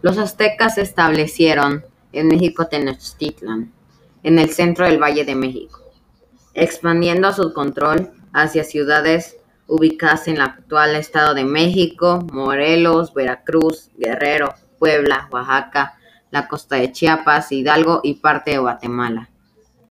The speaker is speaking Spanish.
Los aztecas se establecieron en México-Tenochtitlan, en el centro del Valle de México, expandiendo su control hacia ciudades ubicadas en el actual Estado de México, Morelos, Veracruz, Guerrero, Puebla, Oaxaca, la costa de Chiapas, Hidalgo y parte de Guatemala.